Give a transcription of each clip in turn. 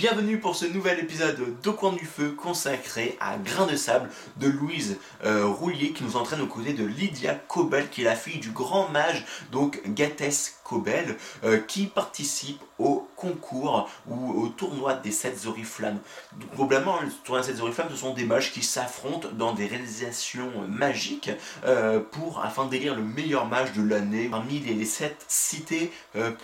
Bienvenue pour ce nouvel épisode d'Au coin du feu consacré à Grain de sable de Louise euh, Rouillet qui nous entraîne aux côtés de Lydia Cobel qui est la fille du grand mage donc Gathès Cobel euh, qui participe au concours ou au tournoi des 7 oriflammes. Globalement, le tournoi des 7 oriflammes ce sont des mages qui s'affrontent dans des réalisations magiques euh, pour afin d'élire le meilleur mage de l'année parmi les, 7 cités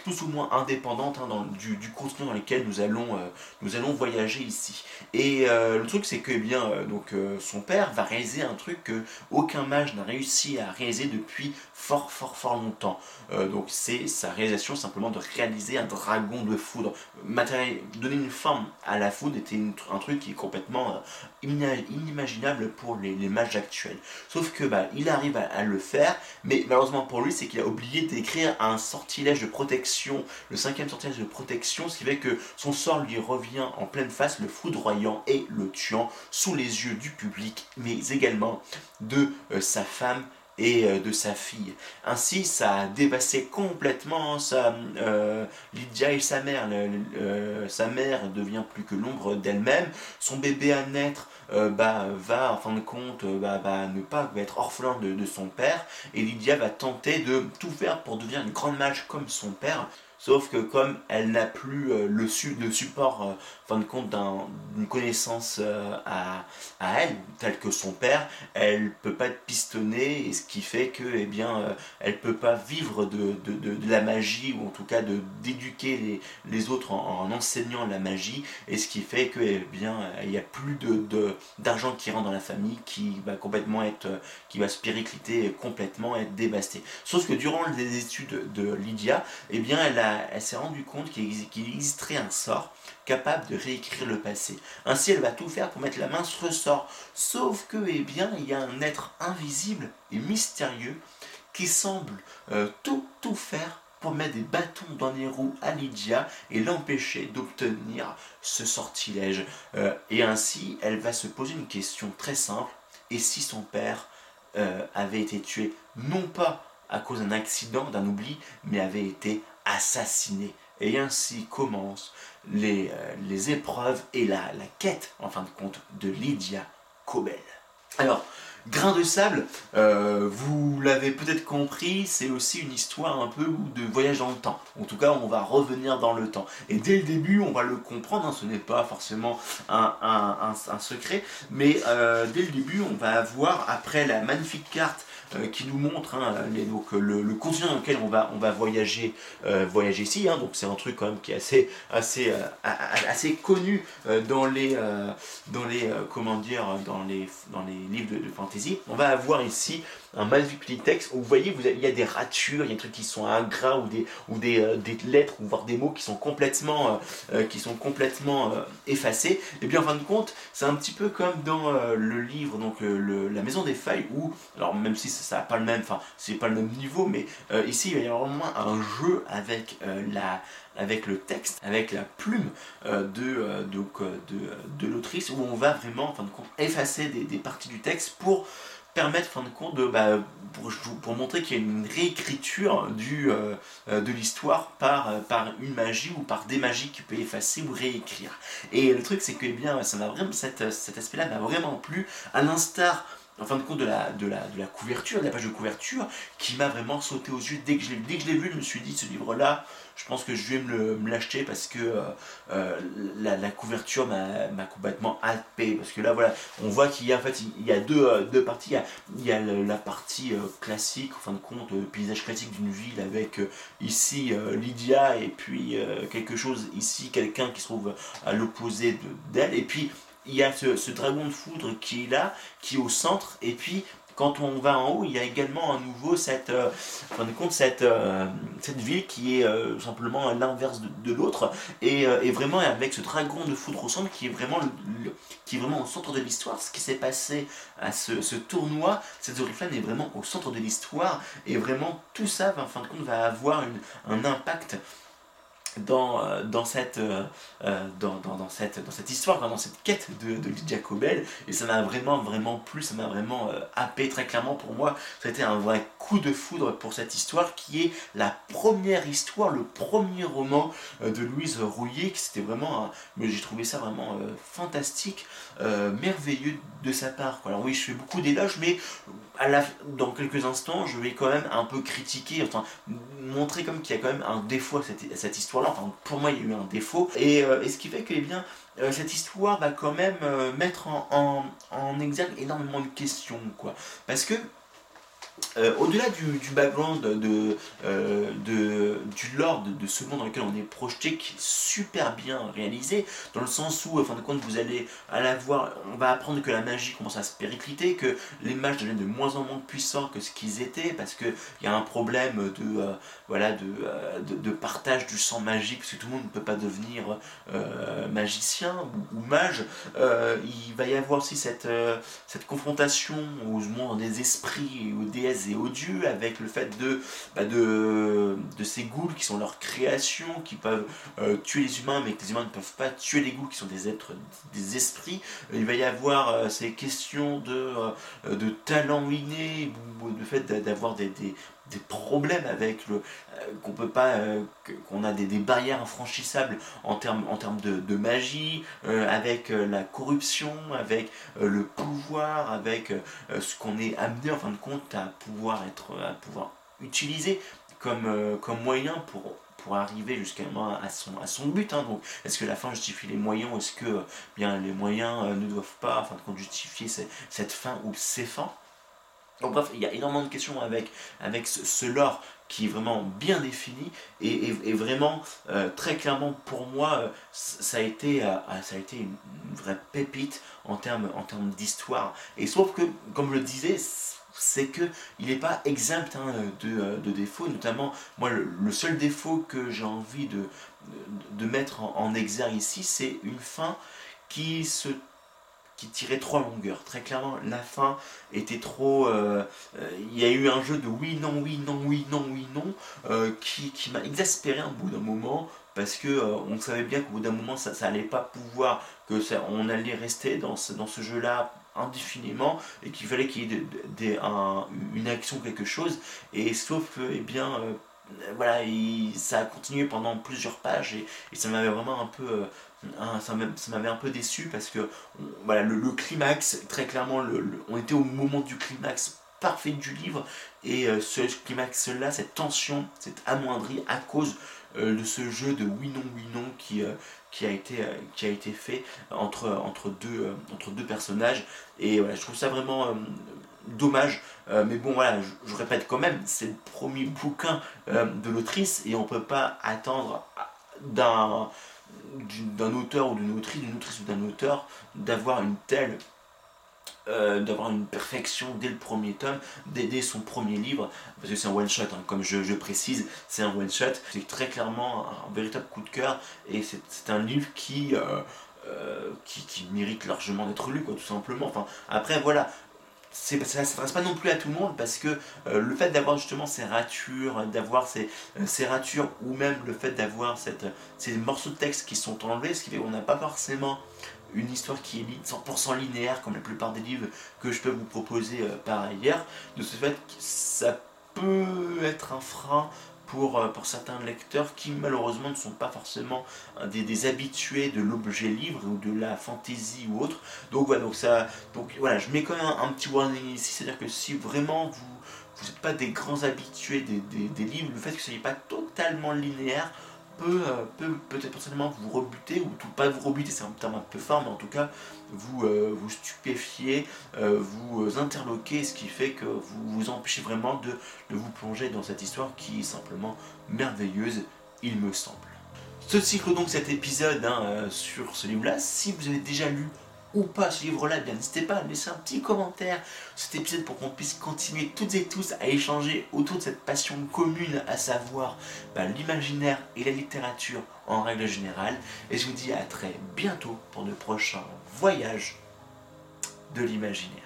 plus ou moins indépendantes hein, du, du continent dans lesquelles nous allons nous allons voyager ici. Et euh, le truc c'est que eh bien, euh, donc, euh, son père va réaliser un truc que aucun mage n'a réussi à réaliser depuis fort fort fort longtemps. donc c'est sa réalisation simplement de réaliser un dragon de foudre. donner une forme à la foudre était un truc qui est complètement inimaginable pour les, mages actuels. Sauf que bah, il arrive à, le faire, mais malheureusement pour lui c'est qu'il a oublié d'écrire un sortilège de protection, le cinquième sortilège de protection, ce qui fait que son sort lui revient en pleine face, le foudroyant et le tuant sous les yeux du public, mais également de euh, sa femme et euh, de sa fille. Ainsi, ça a dévasté complètement sa, euh, Lydia et sa mère. sa mère devient plus que l'ombre d'elle-même. Son bébé à naître bah, va, en fin de compte, bah, bah, ne pas être orphelin de, de, son père. Et Lydia va tenter de tout faire pour devenir une grande mage comme son père. Sauf que comme elle n'a plus euh, le, support, euh, fin de compte, d'une connaissance euh, à, elle, telle que son père, elle peut pas être pistonnée, et ce qui fait que, eh bien, elle peut pas vivre de, la magie, ou en tout cas de d'éduquer les, autres en, enseignant la magie, et ce qui fait que, eh bien, il n'y a plus de d'argent qui rentre dans la famille, qui va complètement être, qui va spiritualité complètement être dévastée. Sauf que durant les études de Lydia, eh bien, elle elle s'est rendue compte qu'il existerait un sort capable de réécrire le passé. Ainsi, elle va tout faire pour mettre la main sur le sort. Sauf que, eh bien, il y a un être invisible et mystérieux qui semble euh, tout, tout faire pour des bâtons dans les roues à Lydia et l'empêcher d'obtenir ce sortilège. Euh, et ainsi, elle va se poser une question très simple. Et si son père euh, avait été tué, non pas à cause d'un accident, d'un oubli, mais avait été assassiné. Et ainsi commencent les, euh, les épreuves et la, la, quête, en fin de compte, de Lydia Cobel. Alors, Grain de sable, euh, vous l'avez peut-être compris, c'est aussi une histoire un peu de voyage dans le temps. En tout cas, on va revenir dans le temps. Et dès le début, on va le comprendre, hein, ce n'est pas forcément un, secret, mais euh, dès le début, on va avoir, après la magnifique carte euh, qui nous montre hein, donc, le, continent dans lequel on va, on va voyager, voyager ici. Hein. donc c'est un truc quand même qui est assez, assez, assez connu dans les, dans les, comment dire, dans les, dans les livres de fantasy on va avoir ici un petit texte où vous voyez, vous il y a des ratures, il y a des trucs qui sont ingrats ou des, ou des, euh, des lettres ou voire des mots qui sont complètement, euh, euh, qui sont complètement effacés. Et bien en fin de compte, c'est un petit peu comme dans le livre, donc La Maison des Feuilles, où, alors même si ça n'a pas le même, enfin c'est pas le même niveau, mais ici il va y avoir vraiment un jeu avec la avec le texte, avec la plume de, donc, de, de l'autrice, où on va vraiment, en fin de compte, effacer des, des parties du texte pour permettre, fin de compte, de, bah, pour, montrer qu'il y a une réécriture du, euh, euh, de l'histoire par, euh, par une magie ou par des magies qui peut effacer ou réécrire. Et le truc, c'est que eh bien, ça m'a vraiment, cet, cet aspect-là m'a vraiment plu, à l'instar en fin de compte de la, de, la, de la couverture, de la page de couverture, qui m'a vraiment sauté aux yeux dès que je l'ai que vu, je me suis dit, ce livre-là, je pense que je vais me l'acheter parce que euh, euh, la, couverture m'a complètement happé. Parce que là, voilà, on voit qu'il y a en fait, il y a deux, euh, deux parties. Il y a, la partie classique, en fin de compte, paysage classique d'une ville avec ici Lydia et puis quelque chose ici, quelqu'un qui se trouve à l'opposé d'elle. Et puis, il y a ce, dragon de foudre qui est là, qui est au centre, et puis quand on va en haut, il y a également à nouveau cette, euh, de compte, cette, euh, cette ville qui est euh, simplement l'inverse de, l'autre, et, vraiment avec ce dragon de foudre au centre qui est vraiment, qui est vraiment au centre de l'histoire. Ce qui s'est passé à ce, tournoi, cette Oriflame est vraiment au centre de l'histoire, et vraiment tout ça, en fin de compte, va avoir un impact dans, euh, dans, cette, euh, euh, dans, dans, cette, dans cette histoire, dans cette quête de, de Lydia Cobel. Et ça m'a vraiment, vraiment plu, ça m'a vraiment happé très clairement pour moi. Été un vrai coup de foudre pour cette histoire qui est la première histoire, le premier roman de Louise Rouillet. C'était vraiment, j'ai trouvé ça vraiment fantastique, merveilleux de sa part. Alors oui, je fais beaucoup d'éloges, mais dans quelques instants, je vais quand même un peu critiquer, enfin montrer comme qu'il y a quand même un défaut à cette, histoire-là. Enfin, pour moi, il y a eu un défaut. Et, euh, ce qui fait que, eh euh, cette histoire va quand même euh, mettre en, en, en, exergue énormément de questions, quoi. Parce que euh, au-delà du, background de, euh, du lore de, ce monde dans lequel on est projeté, qui est super bien réalisé, dans le sens où, en fin de compte, vous allez à la voir, on va apprendre que la magie commence à se péricliter, que les mages deviennent de moins en moins puissants que ce qu'ils étaient, parce qu'il y a un problème de, euh, voilà, de, partage du sang magique, parce que tout le monde ne peut pas devenir magicien ou, mage. il va y avoir aussi cette, cette confrontation au monde des esprits, ou des et odieux, avec le fait de, bah, de, ces ghouls qui sont leur création, qui peuvent euh, tuer les humains, mais que les humains ne peuvent pas tuer les ghouls qui sont des êtres, des esprits. Il va y avoir euh, ces questions de, euh, de talent inné, ou le fait d'avoir des, des problèmes avec le qu'on peut pas qu'on a des, des, barrières infranchissables en termes en termes de, magie avec la corruption avec le pouvoir avec ce qu'on est amené en fin de compte à pouvoir être à pouvoir utiliser comme comme moyen pour pour arriver jusqu'à à son, à son but. Hein. Donc, est-ce que la fin justifie les moyens Est-ce que bien, les moyens ne doivent pas, en fin de compte, justifier cette fin ou ces fins? Bref, il y a énormément de questions avec, ce, lore qui est vraiment bien défini et, vraiment euh, très clairement pour moi euh, ça a été, euh, ça a été une, vraie pépite en termes en termes d'histoire. Et sauf que comme je le disais c'est que il n'est pas exempt hein, de, défauts. Notamment moi le, seul défaut que j'ai envie de, mettre en exergue ici c'est une fin qui se qui tirait trop à longueur. Très clairement, la fin était trop... Euh, euh, il y a eu un jeu de oui, non, oui, non, oui, non, oui, non, euh, qui, qui m'a exaspéré un bout d'un moment, parce que on savait bien qu'au bout d'un moment, ça, ça pas pouvoir, que ça, on allait rester dans ce, dans ce jeu-là indéfiniment, et qu'il fallait qu'il y ait une action, quelque chose, et sauf que, eh bien voilà, ça a continué pendant plusieurs pages et, et ça m'avait vraiment un peu Hein, ça m'avait un peu déçu parce que voilà, le, climax, très clairement, on était au moment du climax parfait du livre et euh, ce climax là, cette tension, s'est amoindrie à cause euh, de ce jeu de oui non oui non qui, euh, qui, a, été, qui a été fait entre, entre, deux, entre deux personnages et voilà, je trouve ça vraiment dommage. Mais bon voilà je, je, répète quand même c'est le premier bouquin de l'autrice et on peut pas attendre d'un d'un auteur ou d'une autrice, d'une autrice ou d'un auteur, d'avoir une telle euh, d'avoir une perfection dès le premier tome, dès, son premier livre, parce que c'est un one-shot, hein, comme je, précise, c'est un one-shot, c'est très clairement un, véritable coup de cœur, et c'est un livre qui, euh, euh, qui, mérite largement d'être lu, quoi, tout simplement. Enfin, après, voilà, ça ne s'adresse pas non plus à tout le monde parce que euh, le fait d'avoir justement ces ratures, d'avoir ces, euh, ratures ou même le fait d'avoir ces morceaux de texte qui sont enlevés, ce qui fait qu'on n'a pas forcément une histoire qui est 100% linéaire comme la plupart des livres que je peux vous proposer euh, par ailleurs, de ce fait ça peut être un frein pour, euh, pour certains lecteurs qui malheureusement ne sont pas forcément euh, des, habitués de l'objet livre ou de la fantaisie ou autre. Donc voilà, je mets quand même un, petit warning ici, c'est-à-dire que si vraiment vous vous n'êtes pas des grands habitués des, des, livres, le fait que ce n'est pas totalement linéaire peut euh, peut peut-être potentiellement vous rebuter, ou tout pas vous rebuter, c'est un terme un peu fort, mais en tout cas vous, euh, vous stupéfier, euh, vous interloquer, ce qui fait que vous vous empêchez vraiment de, de vous plonger dans cette histoire qui est simplement merveilleuse, il me semble. Ce cycle donc cet épisode hein, sur ce livre-là. Si vous avez déjà lu ou pas ce livre-là, bien n'hésitez pas à laisser un petit commentaire cet épisode pour qu'on puisse continuer toutes et tous à échanger autour de cette passion commune, à savoir bah, l'imaginaire et la littérature en règle générale. Et je vous dis à très bientôt pour de prochains voyages de l'imaginaire.